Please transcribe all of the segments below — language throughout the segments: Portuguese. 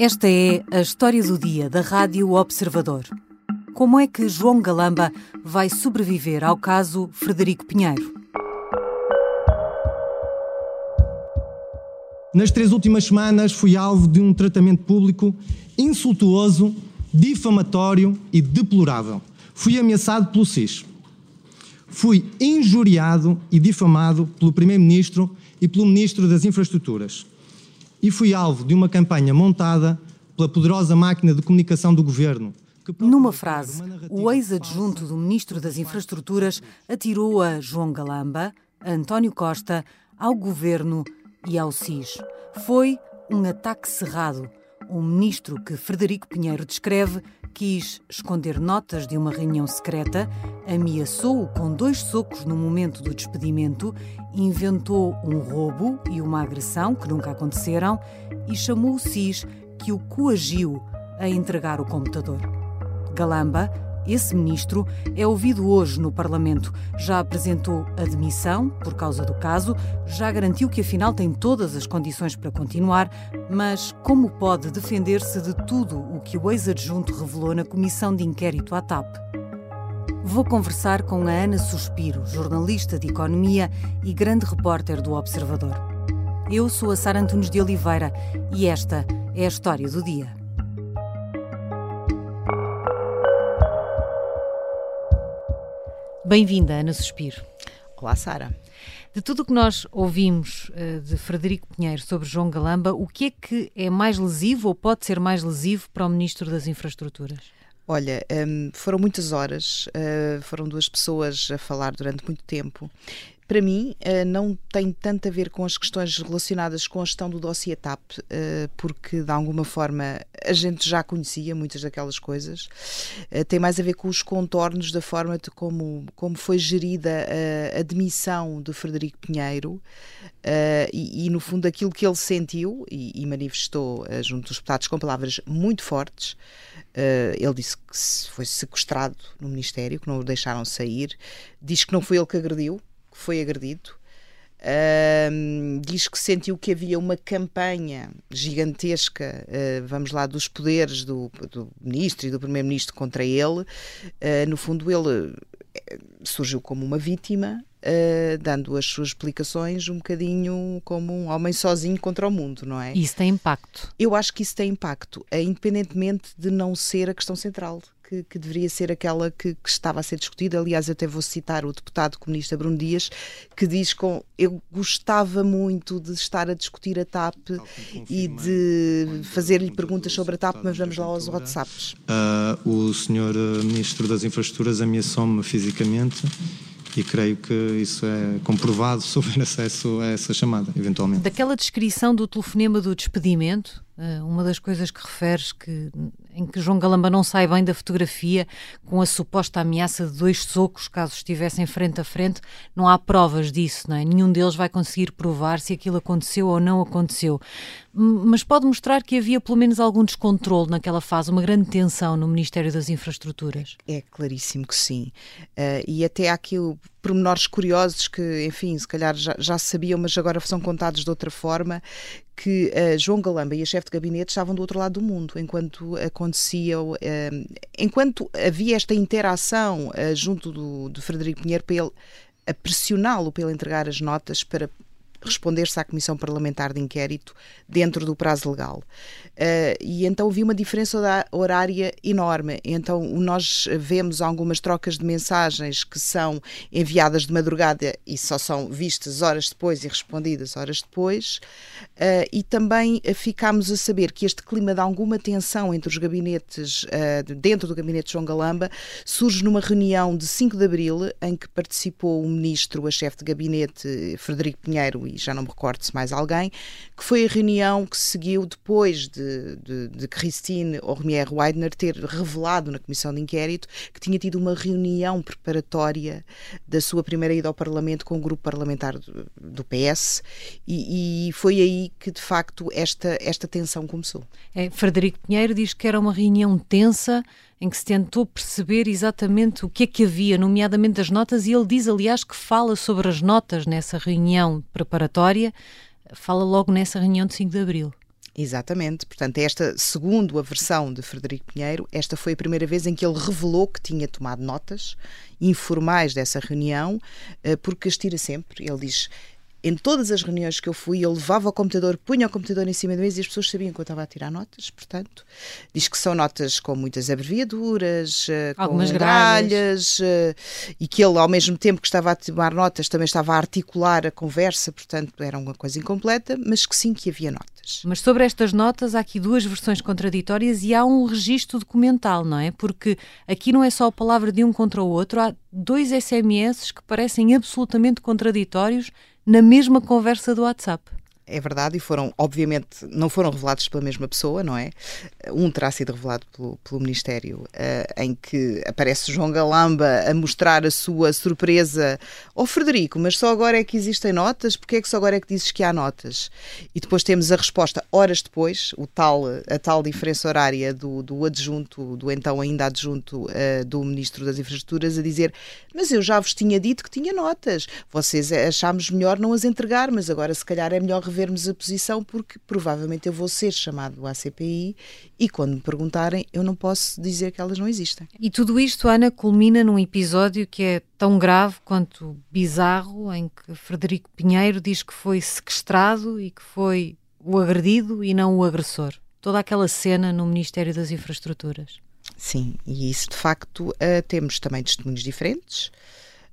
Esta é a história do dia da Rádio Observador. Como é que João Galamba vai sobreviver ao caso Frederico Pinheiro? Nas três últimas semanas fui alvo de um tratamento público insultuoso, difamatório e deplorável. Fui ameaçado pelo SIS. Fui injuriado e difamado pelo Primeiro-Ministro e pelo Ministro das Infraestruturas e fui alvo de uma campanha montada pela poderosa máquina de comunicação do governo. Numa frase, o ex-adjunto do Ministro das Infraestruturas atirou a João Galamba, a António Costa, ao governo e ao SIS. Foi um ataque cerrado. O ministro que Frederico Pinheiro descreve quis esconder notas de uma reunião secreta, ameaçou-o com dois socos no momento do despedimento, inventou um roubo e uma agressão que nunca aconteceram e chamou o SIS que o coagiu a entregar o computador. Galamba esse ministro é ouvido hoje no Parlamento. Já apresentou admissão por causa do caso, já garantiu que afinal tem todas as condições para continuar, mas como pode defender-se de tudo o que o ex-adjunto revelou na comissão de inquérito à TAP? Vou conversar com a Ana Suspiro, jornalista de economia e grande repórter do Observador. Eu sou a Sara Antunes de Oliveira e esta é a história do dia. Bem-vinda, Ana Suspiro. Olá, Sara. De tudo o que nós ouvimos uh, de Frederico Pinheiro sobre João Galamba, o que é que é mais lesivo ou pode ser mais lesivo para o Ministro das Infraestruturas? Olha, um, foram muitas horas, uh, foram duas pessoas a falar durante muito tempo para mim, eh, não tem tanto a ver com as questões relacionadas com a gestão do dossiê TAP, eh, porque de alguma forma a gente já conhecia muitas daquelas coisas. Eh, tem mais a ver com os contornos da forma de como, como foi gerida a admissão de Frederico Pinheiro e, e no fundo, aquilo que ele sentiu e, e manifestou junto dos deputados com palavras muito fortes. ele disse que foi sequestrado no Ministério, que não o deixaram sair. Diz que não foi ele que agrediu, foi agredido. Uh, diz que sentiu que havia uma campanha gigantesca, uh, vamos lá, dos poderes do, do ministro e do primeiro-ministro contra ele. Uh, no fundo, ele eh, surgiu como uma vítima, dando as suas explicações um bocadinho como um homem sozinho contra o mundo, não é? Isso tem impacto? Eu acho que isso tem impacto, independentemente de não ser a questão central que, que deveria ser aquela que, que, estava a ser discutida. Aliás, eu até vou citar o deputado comunista Bruno Dias, que diz com eu gostava muito de estar a discutir a TAP e de fazer-lhe perguntas sobre a TAP, mas vamos lá aos WhatsApps. Uh, o senhor uh, Ministro das Infraestruturas ameaçou-me fisicamente e creio que isso é comprovado se houver acesso a essa chamada, eventualmente. Daquela descrição do telefonema do despedimento, uh, uma das coisas que referes que em que João Galamba não sai bem da fotografia com a suposta ameaça de dois socos caso estivessem frente a frente, não há provas disso, não é? Nenhum deles vai conseguir provar se aquilo aconteceu ou não aconteceu. Mas pode mostrar que havia pelo menos algum descontrole naquela fase, uma grande tensão no Ministério das Infraestruturas. É claríssimo que sim. Uh, e até há aqui pormenores curiosos que, enfim, se calhar já, já sabiam, mas agora são contados de outra forma, que uh, João Galamba e a chefe de gabinete estavam do outro lado do mundo, enquanto acontecia, uh, enquanto havia esta interação uh, junto do, do Frederico Pinheiro para ele a pressioná-lo para ele entregar as notas para responder-se à Comissão Parlamentar de Inquérito dentro do prazo legal. Uh, e então havia uma diferença horária enorme. Então nós vemos algumas trocas de mensagens que são enviadas de madrugada e só são vistas horas depois e respondidas horas depois. Uh, e também ficámos a saber que este clima de alguma tensão entre os gabinetes, uh, dentro do gabinete João Galamba, surge numa reunião de 5 de abril em que participou o ministro, a chefe de gabinete, Frederico Pinheiro e já não me recordo se mais alguém, que foi a reunião que seguiu depois de, de, de Christine Ormier Weidner ter revelado na Comissão de Inquérito que tinha tido uma reunião preparatória da sua primeira ida ao Parlamento com o grupo parlamentar do, do PS e, e, foi aí que de facto esta, esta tensão começou. É, Frederico Pinheiro diz que era uma reunião tensa em que se tentou perceber exatamente o que é que havia, nomeadamente as notas, e ele diz, aliás, que fala sobre as notas nessa reunião preparatória, fala logo nessa reunião de 5 de Abril. Exatamente. Portanto, esta, segundo a versão de Frederico Pinheiro, esta foi a primeira vez em que ele revelou que tinha tomado notas informais dessa reunião, eh, porque as tira sempre. Ele diz: em todas as reuniões que eu fui, eu levava o computador, punha o computador em cima da mesa e as pessoas sabiam que eu estava a tirar notas, portanto. Diz que são notas com muitas abreviaduras, eh, Algumas com gralhas, eh, e que ele, ao mesmo tempo que estava a tomar notas, também estava a articular a conversa, portanto, era uma coisa incompleta, mas que sim que havia notas. Mas sobre estas notas, há aqui duas versões contraditórias e há um registro documental, não é? Porque aqui não é só a palavra de um contra o outro, há dois SMS que parecem absolutamente contraditórios na mesma conversa do WhatsApp é verdade, e foram, obviamente, não foram revelados pela mesma pessoa, não é? Um terá sido revelado pelo, pelo Ministério, uh, em que aparece João Galamba a mostrar a sua surpresa ao oh, Frederico, mas só agora é que existem notas? Porque é que só agora é que dizes que há notas? E depois temos a resposta, horas depois, o tal, a tal diferença horária do, do adjunto, do então ainda adjunto uh, do Ministro das Infraestruturas, a dizer: Mas eu já vos tinha dito que tinha notas, vocês achámos melhor não as entregar, mas agora se calhar é melhor revelar vermos a posição, porque provavelmente eu vou ser chamado à CPI e quando me perguntarem, eu não posso dizer que elas não existem. E tudo isto, Ana, culmina num episódio que é tão grave quanto bizarro, em que Frederico Pinheiro diz que foi sequestrado e que foi o agredido e não o agressor. Toda aquela cena no Ministério das Infraestruturas. Sim, e isso de facto uh, temos também testemunhos diferentes.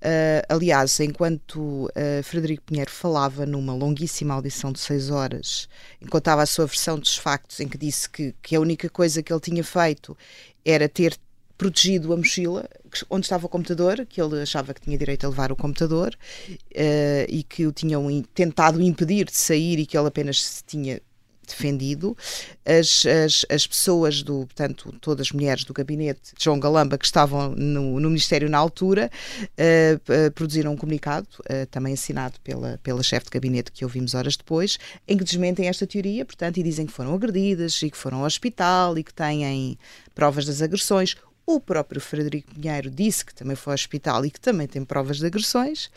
Uh, aliás, enquanto uh, Frederico Pinheiro falava numa longuíssima audição de seis horas, contava a sua versão dos factos, em que disse que, que a única coisa que ele tinha feito era ter protegido a mochila onde estava o computador, que ele achava que tinha direito a levar o computador uh, e que o tinham tentado impedir de sair e que ele apenas se tinha defendido. As, as, as pessoas do, portanto, todas as mulheres do gabinete de João Galamba que estavam no, no Ministério na altura uh, produziram um comunicado, uh, também assinado pela, pela chefe de gabinete que ouvimos horas depois, em que desmentem esta teoria, portanto, e dizem que foram agredidas e que foram ao hospital e que têm provas das agressões. O próprio Frederico Pinheiro disse que também foi ao hospital e que também tem provas de agressões.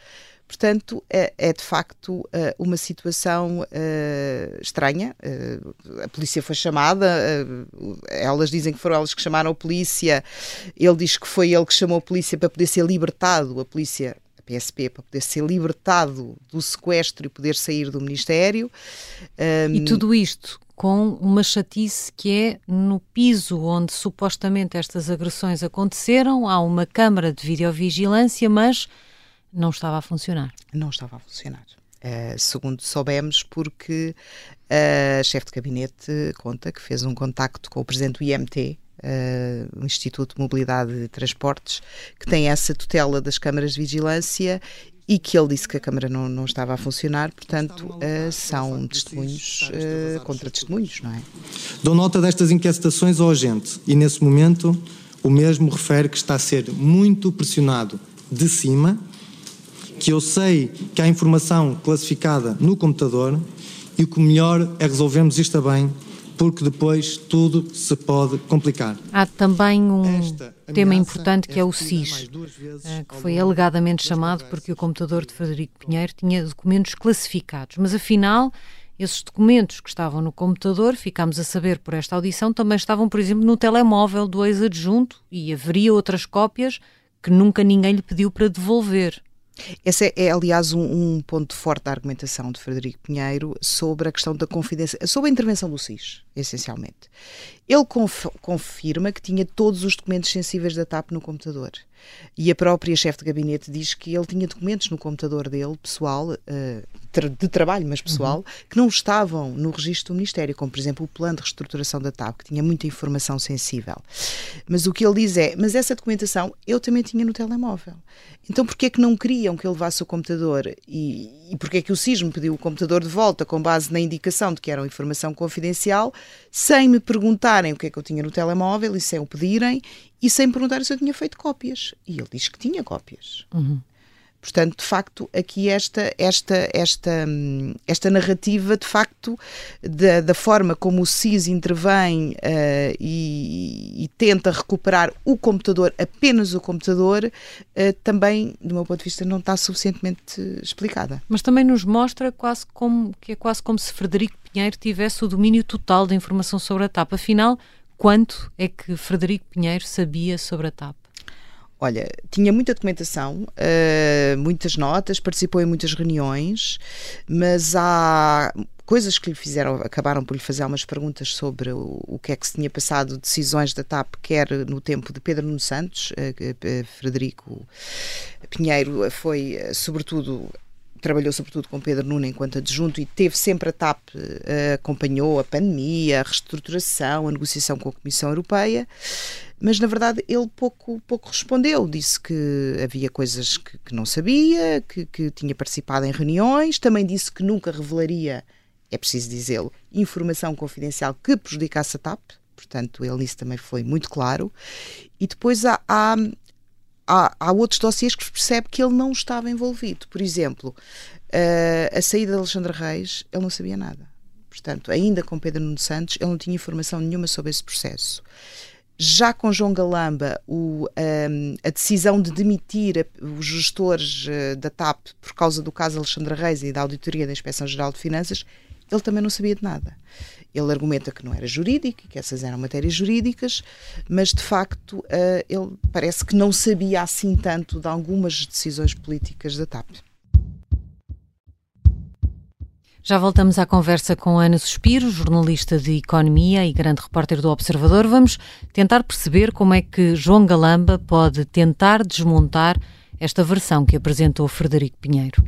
Portanto, é, é de facto eh, uma situação uh, estranha. Uh, a polícia foi chamada, elas dizem que foram elas que chamaram a polícia, ele diz que foi ele que chamou a polícia para poder ser libertado, a polícia. A PSP para poder ser libertado do sequestro e poder sair do Ministério. Um, e tudo isto com uma chatice que é no piso onde supostamente estas agressões aconteceram, há uma câmara de videovigilância, mas não estava a funcionar. Não estava a funcionar. Uh, segundo soubemos, porque a chefe de gabinete conta que fez um contacto com o presidente do IMT, uh, o Instituto de Mobilidade e Transportes, que tem essa tutela das câmaras de vigilância e que ele disse que a Câmara não, não estava a funcionar, portanto, uh, são testemunhos uh, contra testemunhos, não é? Dou nota destas inquietações ao agente e, nesse momento, o mesmo refere que está a ser muito pressionado de cima que eu sei que há informação classificada no computador e o que melhor é resolvermos isto bem, porque depois tudo se pode complicar. Há também um tema importante que é, é o SIS, eh, que foi alegadamente chamado porque o computador de Frederico Pinheiro tinha documentos classificados, mas afinal esses documentos que estavam no computador, ficámos a saber por esta audição, também estavam, por exemplo, no telemóvel do ex-adjunto e haveria outras cópias que nunca ninguém lhe pediu para devolver. Esse é, é aliás, um, um, ponto forte da argumentação de Frederico Pinheiro sobre a questão da confidência, sobre a intervenção do SIS, essencialmente. Ele conf confirma que tinha todos os documentos sensíveis da TAP no computador. E a própria chefe de gabinete diz que ele tinha documentos no computador dele, pessoal, uh, de trabalho, mas pessoal, uhum. que não estavam no registro do Ministério, como por exemplo o plano de reestruturação da TAP, que tinha muita informação sensível. Mas o que ele diz é: mas essa documentação eu também tinha no telemóvel. Então porquê é que não queriam que ele levasse o computador? E, e porquê é que o SIS me pediu o computador de volta com base na indicação de que era uma informação confidencial, sem me perguntarem o que é que eu tinha no telemóvel e sem o pedirem, e sem perguntarem se eu tinha feito cópias. E ele diz que tinha cópias. Uhum. Portanto, de facto, aqui esta, esta, esta, esta narrativa, de facto, da, da forma como o SIS intervém uh, e, e, tenta recuperar o computador, apenas o computador, uh, também, do meu ponto de vista, não está suficientemente explicada. Mas também nos mostra quase como, que é quase como se Frederico Pinheiro tivesse o domínio total da informação sobre a TAP. Afinal, quanto é que Frederico Pinheiro sabia sobre a TAP? Olha, tinha muita documentação, uh, muitas notas, participou em muitas reuniões, mas há coisas que lhe fizeram, acabaram por lhe fazer algumas perguntas sobre o, o que é que se tinha passado, decisões da TAP, quer no tempo de Pedro Nuno Santos, uh, Frederico Pinheiro foi, sobretudo, trabalhou sobretudo com Pedro Nuno enquanto adjunto e teve sempre a TAP, uh, acompanhou a pandemia, a reestruturação, a negociação com a Comissão Europeia mas na verdade ele pouco, pouco respondeu. Disse que havia coisas que, que não sabia, que, que, tinha participado em reuniões, também disse que nunca revelaria, é preciso dizê-lo, informação confidencial que prejudicasse a TAP, portanto ele nisso também foi muito claro. E depois há, há, há, há outros dossiês que percebe que ele não estava envolvido. Por exemplo, a, a saída de Alexandre Reis, ele não sabia nada. Portanto, ainda com Pedro Nuno Santos, ele não tinha informação nenhuma sobre esse processo. Já com João Galamba, o, um, a decisão de demitir a, os gestores uh, da TAP por causa do caso Alexandre Reis e da auditoria da Inspeção Geral de Finanças, ele também não sabia de nada. Ele argumenta que não era jurídico, que essas eram matérias jurídicas, mas de facto uh, ele parece que não sabia assim tanto de algumas decisões políticas da TAP. Já voltamos à conversa com Ana Suspiro, jornalista de Economia e grande repórter do Observador. Vamos tentar perceber como é que João Galamba pode tentar desmontar esta versão que apresentou Frederico Pinheiro.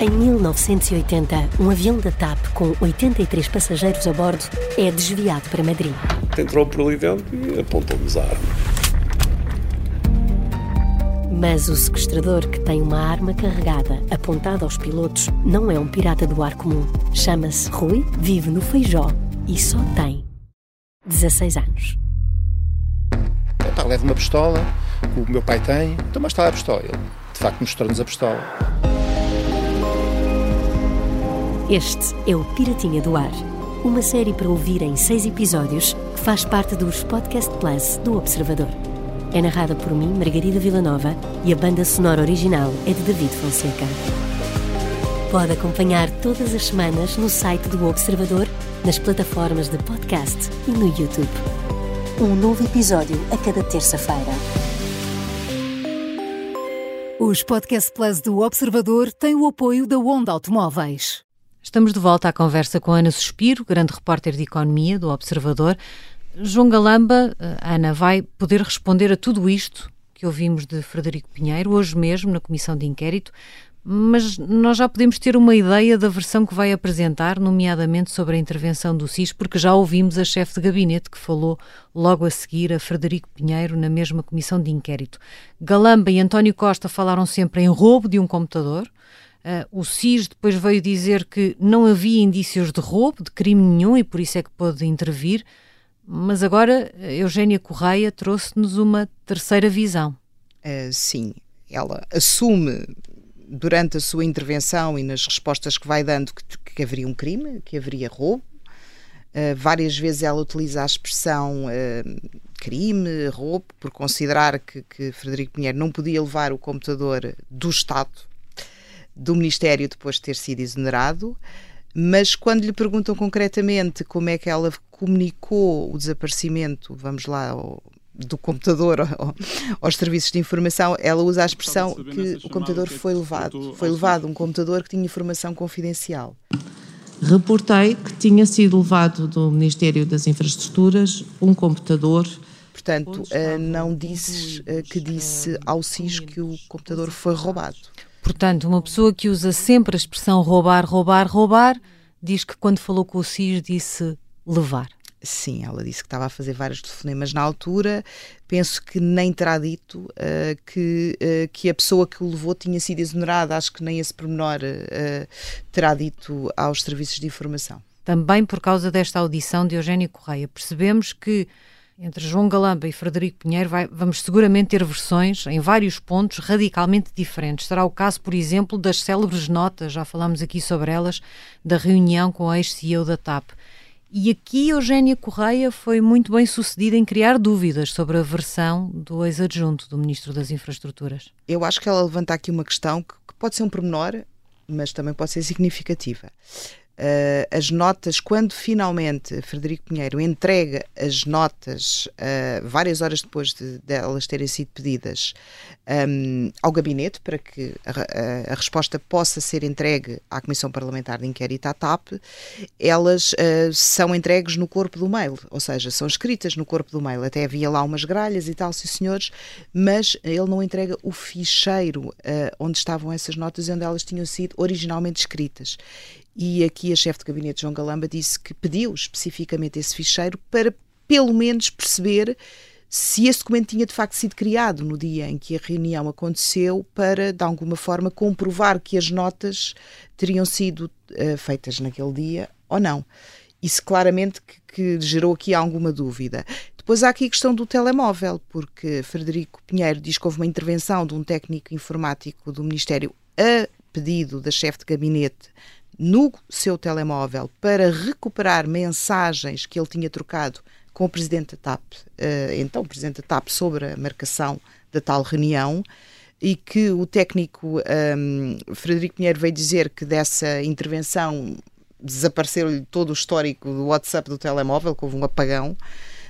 Em 1980, um avião da TAP com 83 passageiros a bordo é desviado para Madrid. Entrou por ali dentro e apontou-nos a arma. Mas o sequestrador, que tem uma arma carregada apontada aos pilotos, não é um pirata do ar comum. Chama-se Rui, vive no Feijó e só tem 16 anos. Epá, leva uma pistola, que o meu pai tem, então mas está a pistola. Ele, de facto, mostrou-nos a pistola. Este é o Piratinha do Ar, uma série para ouvir em seis episódios que faz parte dos Podcast Plus do Observador. É narrada por mim, Margarida Villanova, e a banda sonora original é de David Fonseca. Pode acompanhar todas as semanas no site do Observador, nas plataformas de podcast e no YouTube. Um novo episódio a cada terça-feira. Os Podcast Plus do Observador têm o apoio da Onda Automóveis. Estamos de volta à conversa com Ana Suspiro, grande repórter de economia do Observador. João Galamba, eh, Ana, vai poder responder a tudo isto que ouvimos de Frederico Pinheiro, hoje mesmo, na Comissão de Inquérito, mas nós já podemos ter uma ideia da versão que vai apresentar, nomeadamente sobre a intervenção do SIS, porque já ouvimos a chefe de gabinete que falou logo a seguir a Frederico Pinheiro na mesma Comissão de Inquérito. Galamba e António Costa falaram sempre em roubo de um computador. Uh, o SIS depois veio dizer que não havia indícios de roubo, de crime nenhum, e por isso é que pôde intervir. Mas agora Eugénia Correia trouxe-nos uma terceira visão. Uh, sim, ela assume durante a sua intervenção e nas respostas que vai dando que, que haveria um crime, que haveria roubo. Uh, várias vezes ela utiliza a expressão uh, crime, roubo, por considerar que, que Frederico Pinheiro não podia levar o computador do Estado, do Ministério, depois de ter sido exonerado. Mas quando lhe perguntam concretamente como é que ela comunicou o desaparecimento, vamos lá, do computador aos serviços de informação, ela usa a expressão que o computador foi levado. Foi levado um computador que tinha informação confidencial. Reportei que tinha sido levado do Ministério das Infraestruturas um computador. Portanto, eh, não disse eh, que disse ao SIS que o computador foi roubado. Portanto, uma pessoa que usa sempre a expressão roubar, roubar, roubar, diz que quando falou com o SIS disse levar. Sim, ela disse que estava a fazer vários telefonemas na altura. Penso que nem terá dito uh, que, uh, que a pessoa que o levou tinha sido exonerada. Acho que nem esse pormenor uh, terá dito aos serviços de informação. também por causa desta audição de Eugénio Correia. Percebemos que entre João Galamba e Frederico Pinheiro vai, vamos seguramente ter versões em vários pontos radicalmente diferentes. Será o caso, por exemplo, das célebres notas, já falámos aqui sobre elas, da reunião com a ex-CEO da TAP. E aqui Eugénia Correia foi muito bem sucedida em criar dúvidas sobre a versão do ex-adjunto do Ministro das Infraestruturas. Eu acho que ela levanta aqui uma questão que, que pode ser um pormenor, mas também pode ser significativa. Uh, as notas, quando finalmente Frederico Pinheiro entrega as notas, uh, várias horas depois de, de, elas terem sido pedidas, um, ao gabinete, para que a, a, a, resposta possa ser entregue à Comissão Parlamentar de Inquérito à TAP, elas uh, são entregues no corpo do mail, ou seja, são escritas no corpo do mail. Até havia lá umas gralhas e tal, sim senhores, mas ele não entrega o ficheiro onde estavam essas notas e onde elas tinham sido originalmente escritas. E aqui a chefe de gabinete, João Galamba, disse que pediu especificamente esse ficheiro para, pelo menos, perceber se esse documento tinha de facto sido criado no dia em que a reunião aconteceu, para, de alguma forma, comprovar que as notas teriam sido uh, feitas naquele dia ou não. Isso claramente que, que, gerou aqui alguma dúvida. Depois há aqui a questão do telemóvel, porque Frederico Pinheiro diz que houve uma intervenção de um técnico informático do Ministério a pedido da chefe de gabinete no seu telemóvel para recuperar mensagens que ele tinha trocado com o presidente da TAP, uh, então o presidente da TAP, sobre a marcação da tal reunião e que o técnico um, ehm, Frederico Pinheiro veio dizer que dessa intervenção desapareceu-lhe todo o histórico do WhatsApp do telemóvel, que houve um apagão,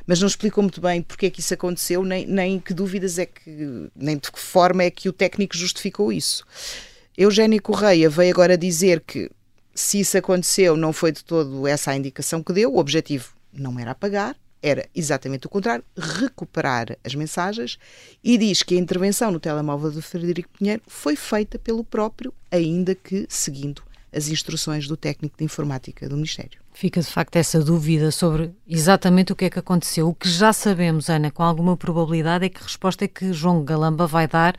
mas não explicou muito bem porque é que isso aconteceu, nem, nem que dúvidas é que, nem de que forma é que o técnico justificou isso. Eugénio Correia veio agora dizer que se isso aconteceu, não foi de todo essa a indicação que deu. O objetivo não era apagar, era exatamente o contrário, recuperar as mensagens e diz que a intervenção no telemóvel de Frederico Pinheiro foi feita pelo próprio, ainda que seguindo as instruções do técnico de informática do Ministério. Fica de facto essa dúvida sobre exatamente o que é que aconteceu. O que já sabemos, Ana, com alguma probabilidade, é que a resposta é que João Galamba vai dar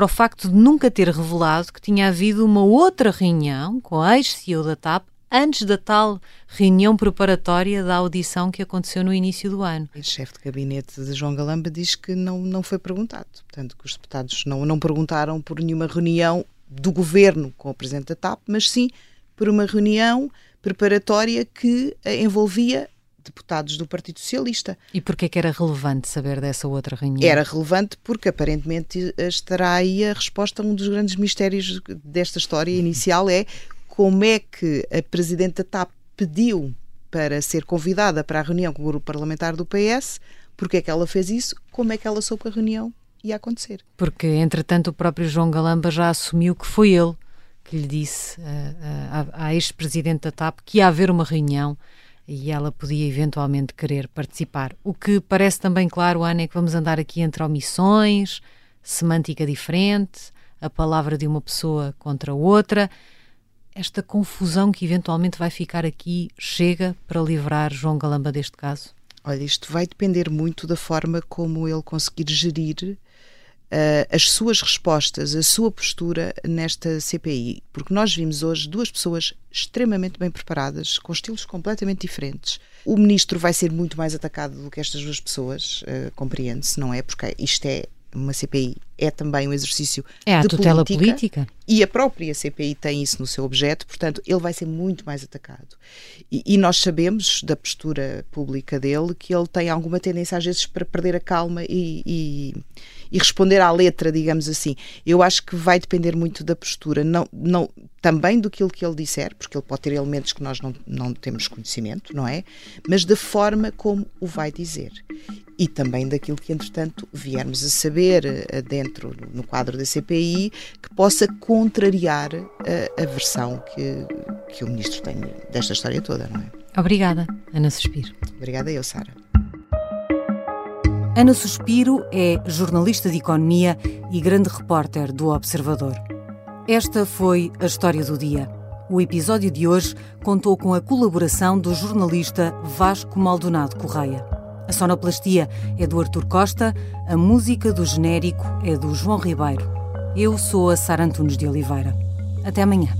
para o facto de nunca ter revelado que tinha havido uma outra reunião com a ex-CEO da TAP antes da tal reunião preparatória da audição que aconteceu no início do ano. O chefe de gabinete de João Galamba diz que não, não foi perguntado. Portanto, que os deputados não, não perguntaram por nenhuma reunião do governo com o presidente da TAP, mas sim por uma reunião preparatória que envolvia deputados do Partido Socialista. E porquê que era relevante saber dessa outra reunião? Era relevante porque aparentemente estará aí a resposta a um dos grandes mistérios desta história inicial é como é que a Presidente da TAP pediu para ser convidada para a reunião com o grupo parlamentar do PS, porque é que ela fez isso, como é que ela soube que a reunião ia acontecer. Porque, entretanto, o próprio João Galamba já assumiu que foi ele que lhe disse uh, uh, à ex-presidente da TAP que ia haver uma reunião e ela podia eventualmente querer participar. O que parece também claro, Ana, é que vamos andar aqui entre omissões, semântica diferente, a palavra de uma pessoa contra outra. Esta confusão que eventualmente vai ficar aqui chega para livrar João Galamba deste caso? Olha, isto vai depender muito da forma como ele conseguir gerir as suas respostas, a sua postura nesta CPI, porque nós vimos hoje duas pessoas extremamente bem preparadas, com estilos completamente diferentes. O ministro vai ser muito mais atacado do que estas duas pessoas, uh, compreende-se, não é? Porque isto é uma CPI é também um exercício é a de tutela política, política, e a própria CPI tem isso no seu objeto, portanto ele vai ser muito mais atacado. E, e, nós sabemos da postura pública dele que ele tem alguma tendência às vezes para perder a calma e, e e responder à letra, digamos assim. Eu acho que vai depender muito da postura, não, não, também do que ele disser, porque ele pode ter elementos que nós não, não temos conhecimento, não é? Mas da forma como o vai dizer. E também daquilo que, entretanto, viermos a saber uh, dentro, no quadro da CPI, que possa contrariar uh, a versão que, que o ministro tem desta história toda, não é? Obrigada, Ana Suspiro. Obrigada eu, Sara. Ana Suspiro é jornalista de economia e grande repórter do Observador. Esta foi a história do dia. O episódio de hoje contou com a colaboração do jornalista Vasco Maldonado Correia. A sonoplastia é do Artur Costa, a música do genérico é do João Ribeiro. Eu sou a Sara Antunes de Oliveira. Até amanhã.